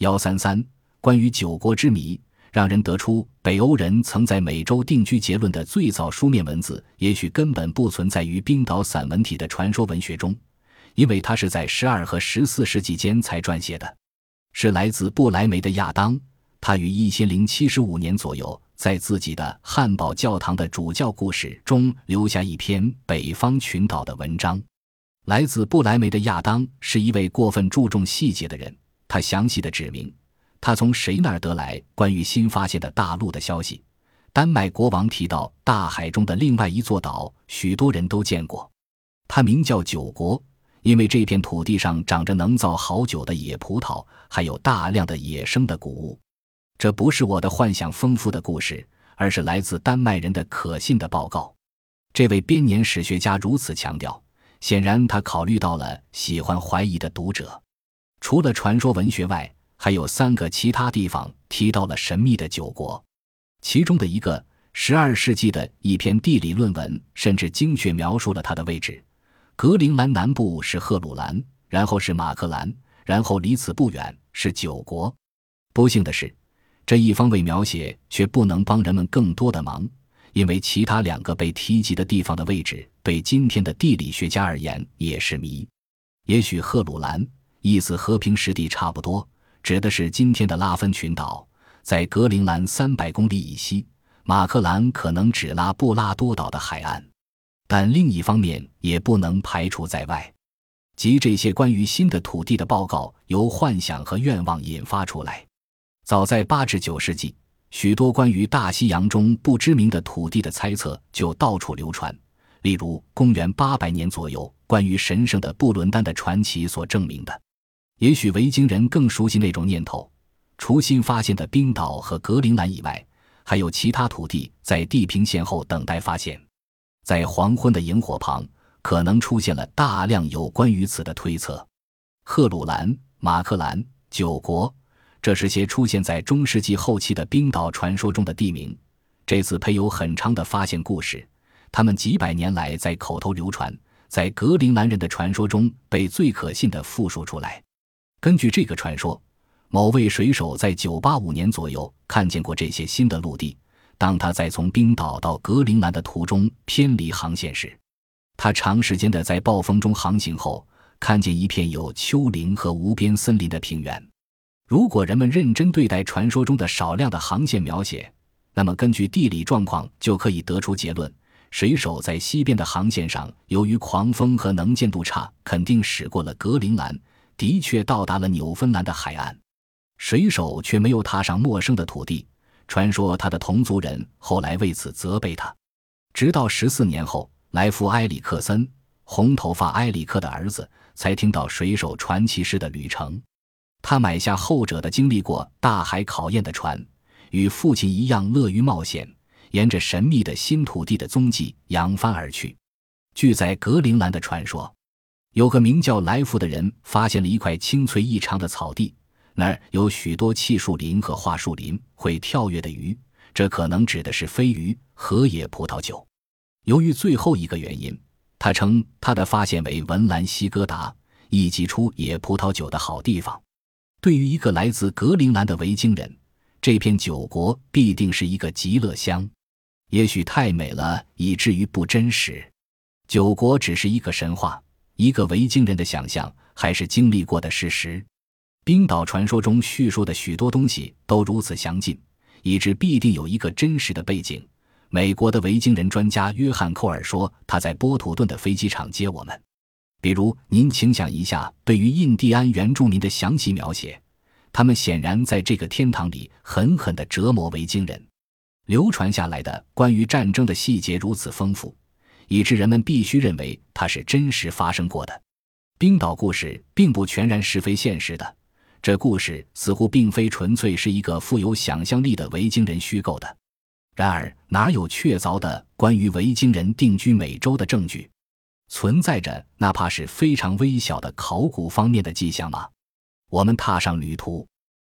幺三三，关于九国之谜，让人得出北欧人曾在美洲定居结论的最早书面文字，也许根本不存在于冰岛散文体的传说文学中，因为它是在十二和十四世纪间才撰写的。是来自布莱梅的亚当，他于一千零七十五年左右，在自己的汉堡教堂的主教故事中留下一篇北方群岛的文章。来自布莱梅的亚当是一位过分注重细节的人，他详细的指明他从谁那儿得来关于新发现的大陆的消息。丹麦国王提到大海中的另外一座岛，许多人都见过，它名叫九国。因为这片土地上长着能造好酒的野葡萄，还有大量的野生的谷物。这不是我的幻想丰富的故事，而是来自丹麦人的可信的报告。这位编年史学家如此强调，显然他考虑到了喜欢怀疑的读者。除了传说文学外，还有三个其他地方提到了神秘的九国，其中的一个，十二世纪的一篇地理论文，甚至精确描述了它的位置。格陵兰南部是赫鲁兰，然后是马克兰，然后离此不远是九国。不幸的是，这一方位描写却不能帮人们更多的忙，因为其他两个被提及的地方的位置对今天的地理学家而言也是谜。也许赫鲁兰意思和平实地差不多，指的是今天的拉芬群岛，在格陵兰三百公里以西；马克兰可能指拉布拉多岛的海岸。但另一方面也不能排除在外，即这些关于新的土地的报告由幻想和愿望引发出来。早在八至九世纪，许多关于大西洋中不知名的土地的猜测就到处流传。例如，公元八百年左右，关于神圣的布伦丹的传奇所证明的。也许维京人更熟悉那种念头。除新发现的冰岛和格陵兰以外，还有其他土地在地平线后等待发现。在黄昏的萤火旁，可能出现了大量有关于此的推测。赫鲁兰、马克兰、九国，这是些出现在中世纪后期的冰岛传说中的地名。这次配有很长的发现故事，他们几百年来在口头流传，在格陵兰人的传说中被最可信的复述出来。根据这个传说，某位水手在985年左右看见过这些新的陆地。当他在从冰岛到格陵兰的途中偏离航线时，他长时间的在暴风中航行后，看见一片有丘陵和无边森林的平原。如果人们认真对待传说中的少量的航线描写，那么根据地理状况就可以得出结论：水手在西边的航线上，由于狂风和能见度差，肯定驶过了格陵兰，的确到达了纽芬兰的海岸。水手却没有踏上陌生的土地。传说他的同族人后来为此责备他，直到十四年后，莱夫埃里克森（红头发埃里克的儿子）才听到水手传奇式的旅程。他买下后者的经历过大海考验的船，与父亲一样乐于冒险，沿着神秘的新土地的踪迹扬帆而去。据在格陵兰的传说，有个名叫来福的人发现了一块青翠异常的草地。那儿有许多气树林和桦树林，会跳跃的鱼，这可能指的是飞鱼和野葡萄酒。由于最后一个原因，他称他的发现为文兰西哥达，一挤出野葡萄酒的好地方。对于一个来自格陵兰的维京人，这片酒国必定是一个极乐乡。也许太美了，以至于不真实。酒国只是一个神话，一个维京人的想象，还是经历过的事实？冰岛传说中叙述的许多东西都如此详尽，以致必定有一个真实的背景。美国的维京人专家约翰·寇尔说，他在波图顿的飞机场接我们。比如，您请想一下，对于印第安原住民的详细描写，他们显然在这个天堂里狠狠地折磨维京人。流传下来的关于战争的细节如此丰富，以致人们必须认为它是真实发生过的。冰岛故事并不全然是非现实的。这故事似乎并非纯粹是一个富有想象力的维京人虚构的。然而，哪有确凿的关于维京人定居美洲的证据？存在着哪怕是非常微小的考古方面的迹象吗？我们踏上旅途，